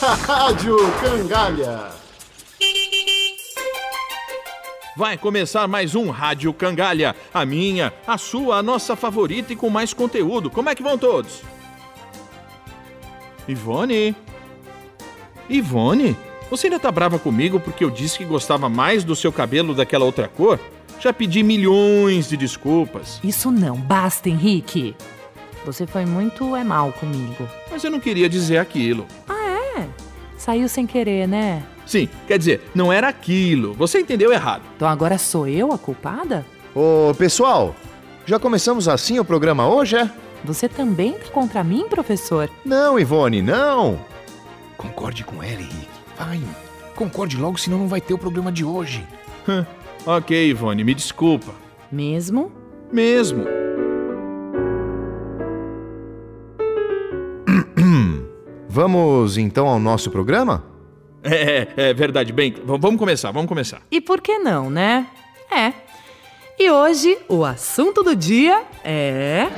Rádio Cangalha. Vai começar mais um Rádio Cangalha. A minha, a sua, a nossa favorita e com mais conteúdo. Como é que vão todos? Ivone? Ivone? Você ainda tá brava comigo porque eu disse que gostava mais do seu cabelo daquela outra cor? Já pedi milhões de desculpas. Isso não basta, Henrique. Você foi muito é mal comigo. Mas eu não queria dizer aquilo. Ah, é? Saiu sem querer, né? Sim, quer dizer, não era aquilo. Você entendeu errado. Então agora sou eu a culpada? Ô, pessoal, já começamos assim o programa hoje, é? Você também tá contra mim, professor? Não, Ivone, não. Concorde com ela, Henrique. Vai, concorde logo, senão não vai ter o programa de hoje. ok, Ivone, me desculpa. Mesmo? Mesmo. Vamos então ao nosso programa? É, é verdade. Bem, vamos começar, vamos começar. E por que não, né? É. E hoje o assunto do dia é.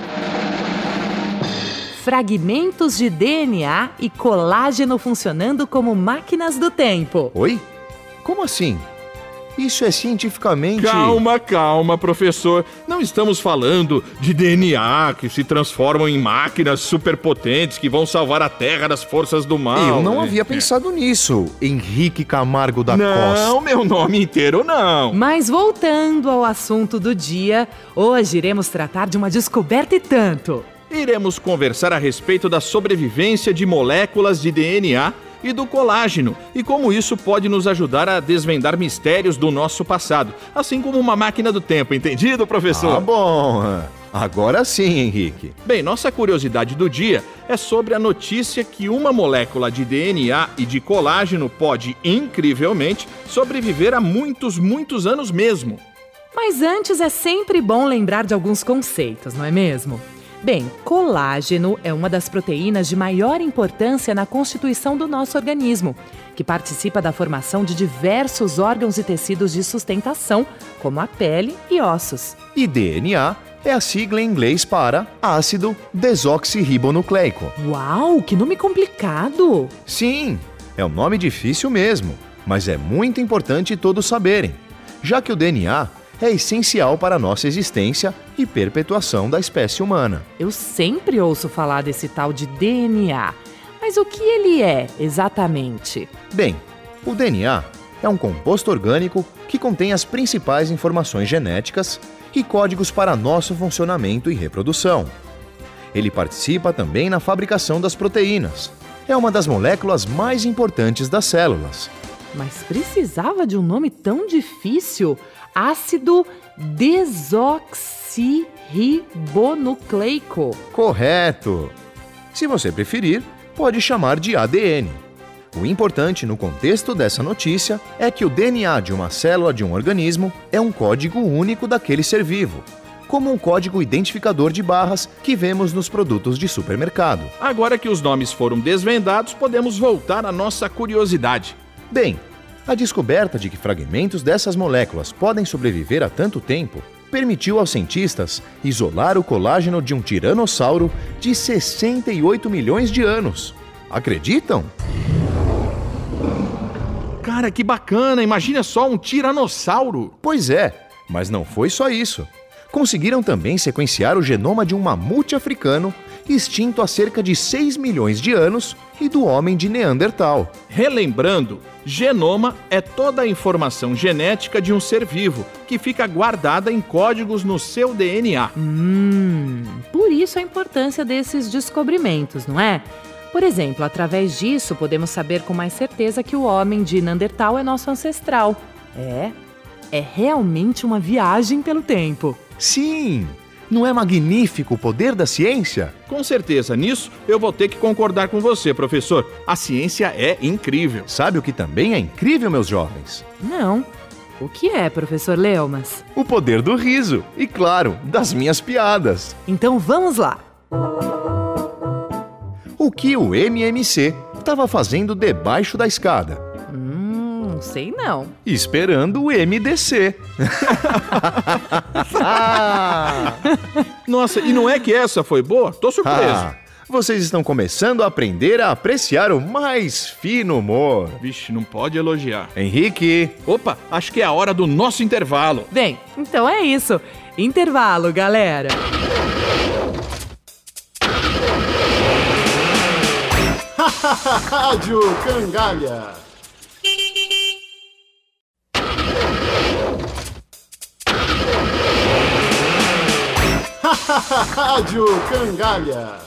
Fragmentos de DNA e colágeno funcionando como máquinas do tempo. Oi? Como assim? Isso é cientificamente. Calma, calma, professor. Não estamos falando de DNA que se transformam em máquinas superpotentes que vão salvar a Terra das forças do mal. Eu não né? havia pensado nisso, Henrique Camargo da Não, Costa. meu nome inteiro não. Mas voltando ao assunto do dia, hoje iremos tratar de uma descoberta e tanto. Iremos conversar a respeito da sobrevivência de moléculas de DNA e do colágeno e como isso pode nos ajudar a desvendar mistérios do nosso passado, assim como uma máquina do tempo, entendido, professor? Ah, bom. Agora sim, Henrique. Bem, nossa curiosidade do dia é sobre a notícia que uma molécula de DNA e de colágeno pode, incrivelmente, sobreviver a muitos, muitos anos mesmo. Mas antes é sempre bom lembrar de alguns conceitos, não é mesmo? Bem, colágeno é uma das proteínas de maior importância na constituição do nosso organismo, que participa da formação de diversos órgãos e tecidos de sustentação, como a pele e ossos. E DNA é a sigla em inglês para ácido desoxirribonucleico. Uau, que nome complicado! Sim, é um nome difícil mesmo, mas é muito importante todos saberem, já que o DNA é essencial para a nossa existência e perpetuação da espécie humana. Eu sempre ouço falar desse tal de DNA, mas o que ele é exatamente? Bem, o DNA é um composto orgânico que contém as principais informações genéticas e códigos para nosso funcionamento e reprodução. Ele participa também na fabricação das proteínas. É uma das moléculas mais importantes das células. Mas precisava de um nome tão difícil? Ácido desoxirribonucleico. Correto! Se você preferir, pode chamar de ADN. O importante no contexto dessa notícia é que o DNA de uma célula de um organismo é um código único daquele ser vivo, como um código identificador de barras que vemos nos produtos de supermercado. Agora que os nomes foram desvendados, podemos voltar à nossa curiosidade. Bem, a descoberta de que fragmentos dessas moléculas podem sobreviver a tanto tempo permitiu aos cientistas isolar o colágeno de um tiranossauro de 68 milhões de anos. Acreditam? Cara, que bacana! Imagina só um tiranossauro! Pois é, mas não foi só isso. Conseguiram também sequenciar o genoma de um mamute africano extinto há cerca de 6 milhões de anos e do homem de Neandertal. Relembrando, genoma é toda a informação genética de um ser vivo que fica guardada em códigos no seu DNA. Hum, por isso a importância desses descobrimentos, não é? Por exemplo, através disso podemos saber com mais certeza que o homem de Neandertal é nosso ancestral. É, é realmente uma viagem pelo tempo. Sim! Não é magnífico o poder da ciência? Com certeza, nisso eu vou ter que concordar com você, professor. A ciência é incrível. Sabe o que também é incrível, meus jovens? Não. O que é, professor Leumas? O poder do riso e, claro, das minhas piadas. Então vamos lá. O que o MMC estava fazendo debaixo da escada? Não sei não. Esperando o MDC. Nossa, e não é que essa foi boa? Tô surpreso. Ah, vocês estão começando a aprender a apreciar o mais fino humor. Vixe, não pode elogiar. Henrique, Opa, acho que é a hora do nosso intervalo. Bem, então é isso. Intervalo, galera. Rádio Cangalha. Rádio Cangalha.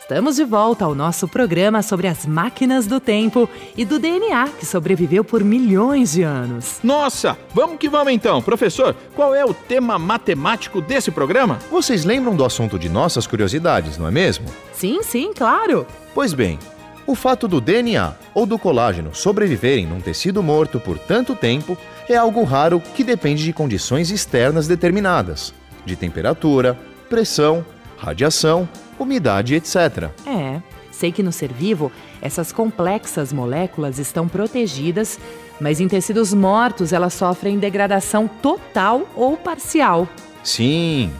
Estamos de volta ao nosso programa sobre as máquinas do tempo e do DNA que sobreviveu por milhões de anos. Nossa, vamos que vamos então. Professor, qual é o tema matemático desse programa? vocês lembram do assunto de nossas curiosidades, não é mesmo? Sim, sim, claro. Pois bem, o fato do DNA ou do colágeno sobreviverem num tecido morto por tanto tempo é algo raro que depende de condições externas determinadas, de temperatura, pressão, radiação, umidade, etc. É, sei que no ser vivo essas complexas moléculas estão protegidas, mas em tecidos mortos elas sofrem degradação total ou parcial. Sim.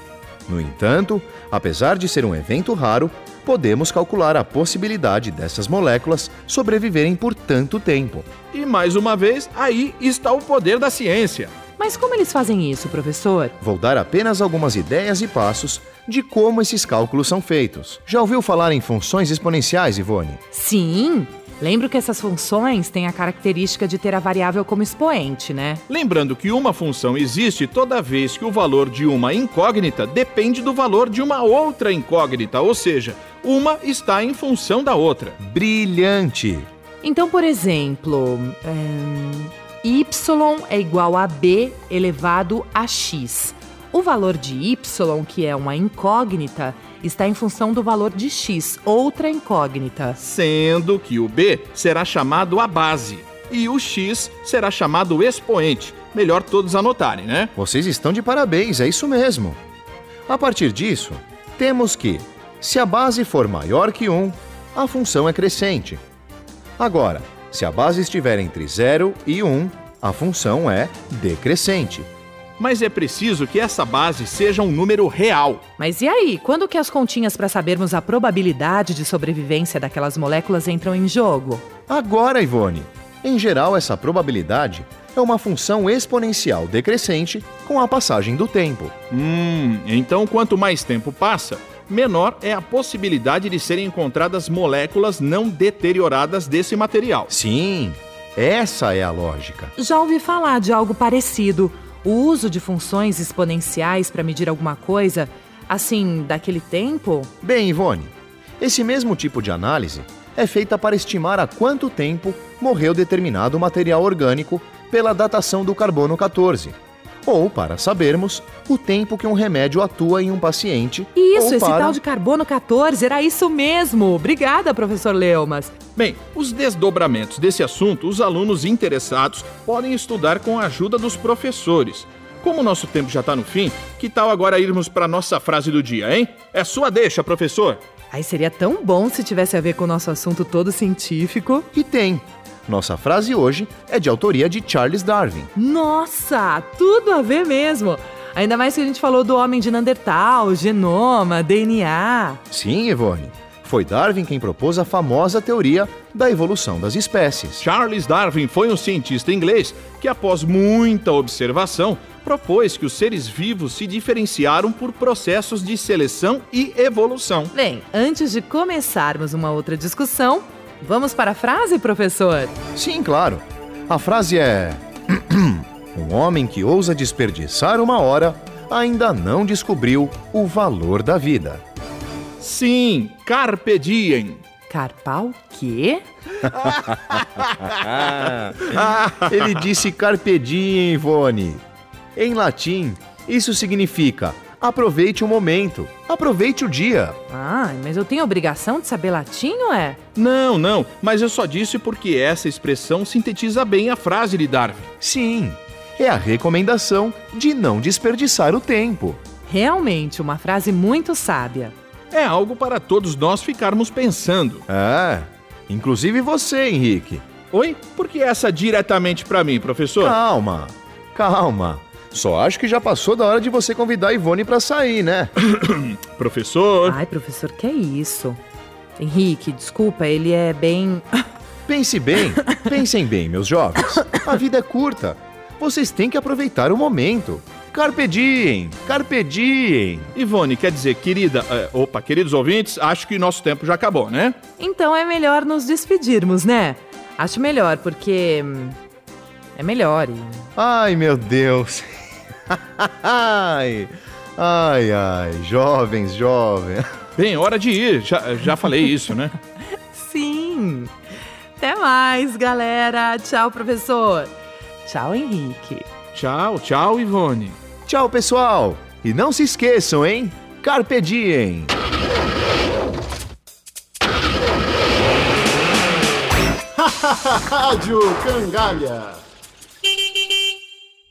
No entanto, apesar de ser um evento raro, podemos calcular a possibilidade dessas moléculas sobreviverem por tanto tempo. E mais uma vez, aí está o poder da ciência. Mas como eles fazem isso, professor? Vou dar apenas algumas ideias e passos de como esses cálculos são feitos. Já ouviu falar em funções exponenciais, Ivone? Sim, lembro que essas funções têm a característica de ter a variável como expoente, né? Lembrando que uma função existe toda vez que o valor de uma incógnita depende do valor de uma outra incógnita, ou seja, uma está em função da outra. Brilhante! Então, por exemplo, hum, y é igual a b elevado a x. O valor de y, que é uma incógnita, está em função do valor de x, outra incógnita. Sendo que o b será chamado a base e o x será chamado o expoente. Melhor todos anotarem, né? Vocês estão de parabéns, é isso mesmo. A partir disso, temos que, se a base for maior que 1, a função é crescente. Agora, se a base estiver entre 0 e 1, a função é decrescente. Mas é preciso que essa base seja um número real. Mas e aí, quando que as continhas para sabermos a probabilidade de sobrevivência daquelas moléculas entram em jogo? Agora, Ivone, em geral, essa probabilidade é uma função exponencial decrescente com a passagem do tempo. Hum, então quanto mais tempo passa, menor é a possibilidade de serem encontradas moléculas não deterioradas desse material. Sim, essa é a lógica. Já ouvi falar de algo parecido. O uso de funções exponenciais para medir alguma coisa, assim, daquele tempo? Bem, Ivone, esse mesmo tipo de análise é feita para estimar há quanto tempo morreu determinado material orgânico pela datação do carbono 14, ou para sabermos o tempo que um remédio atua em um paciente. Isso, ou esse para... tal de carbono 14, era isso mesmo. Obrigada, professor Leumas. Bem, os desdobramentos desse assunto os alunos interessados podem estudar com a ajuda dos professores. Como o nosso tempo já está no fim, que tal agora irmos para nossa frase do dia, hein? É sua deixa, professor. Ai, seria tão bom se tivesse a ver com o nosso assunto todo científico. E tem. Nossa frase hoje é de autoria de Charles Darwin. Nossa, tudo a ver mesmo. Ainda mais que a gente falou do homem de Neandertal, genoma, DNA. Sim, Ivone. Foi Darwin quem propôs a famosa teoria da evolução das espécies. Charles Darwin foi um cientista inglês que, após muita observação, propôs que os seres vivos se diferenciaram por processos de seleção e evolução. Bem, antes de começarmos uma outra discussão, vamos para a frase, professor? Sim, claro. A frase é: Um homem que ousa desperdiçar uma hora ainda não descobriu o valor da vida. Sim, carpe diem. Carpal quê? Ele disse carpe diem, Ivone. Em latim, isso significa aproveite o momento, aproveite o dia. Ah, mas eu tenho obrigação de saber latim, não é? Não, não, mas eu só disse porque essa expressão sintetiza bem a frase de Darwin. Sim, é a recomendação de não desperdiçar o tempo. Realmente, uma frase muito sábia. É algo para todos nós ficarmos pensando. É, inclusive você, Henrique. Oi? Por que essa diretamente para mim, professor? Calma, calma. Só acho que já passou da hora de você convidar a Ivone para sair, né? Professor. Ai, professor, que é isso? Henrique, desculpa, ele é bem. Pense bem, pensem bem, meus jovens. A vida é curta. Vocês têm que aproveitar o momento. Carpe diem, carpe diem. Ivone, quer dizer, querida. é, opa, queridos ouvintes, acho que nosso tempo já acabou, né? Então é melhor nos despedirmos, né? Acho melhor, porque. hum, É melhor. E... Ai, meu Deus. Ai, ai, ai, jovens, jovens. Bem, hora de ir. Já, já falei isso, né? Sim! Até mais, galera! Tchau, professor! Tchau, Henrique! Tchau, tchau, Ivone. Tchau, pessoal. E não se esqueçam, hein? Carpe diem. Rádio Cangalha.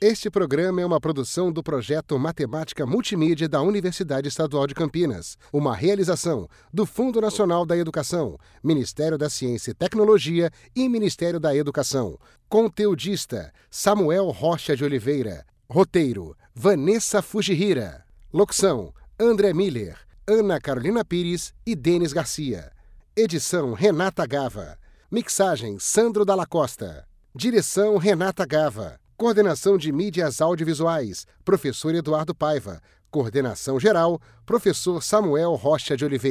Este programa é uma produção do projeto Matemática Multimídia da Universidade Estadual de Campinas, uma realização do Fundo Nacional da Educação, Ministério da Ciência e Tecnologia e Ministério da Educação. Conteudista Samuel Rocha de Oliveira. Roteiro Vanessa Fujihira. Locução André Miller, Ana Carolina Pires e Denis Garcia. Edição Renata Gava. Mixagem Sandro Dalla Costa. Direção Renata Gava. Coordenação de Mídias Audiovisuais, Professor Eduardo Paiva. Coordenação Geral, Professor Samuel Rocha de Oliveira.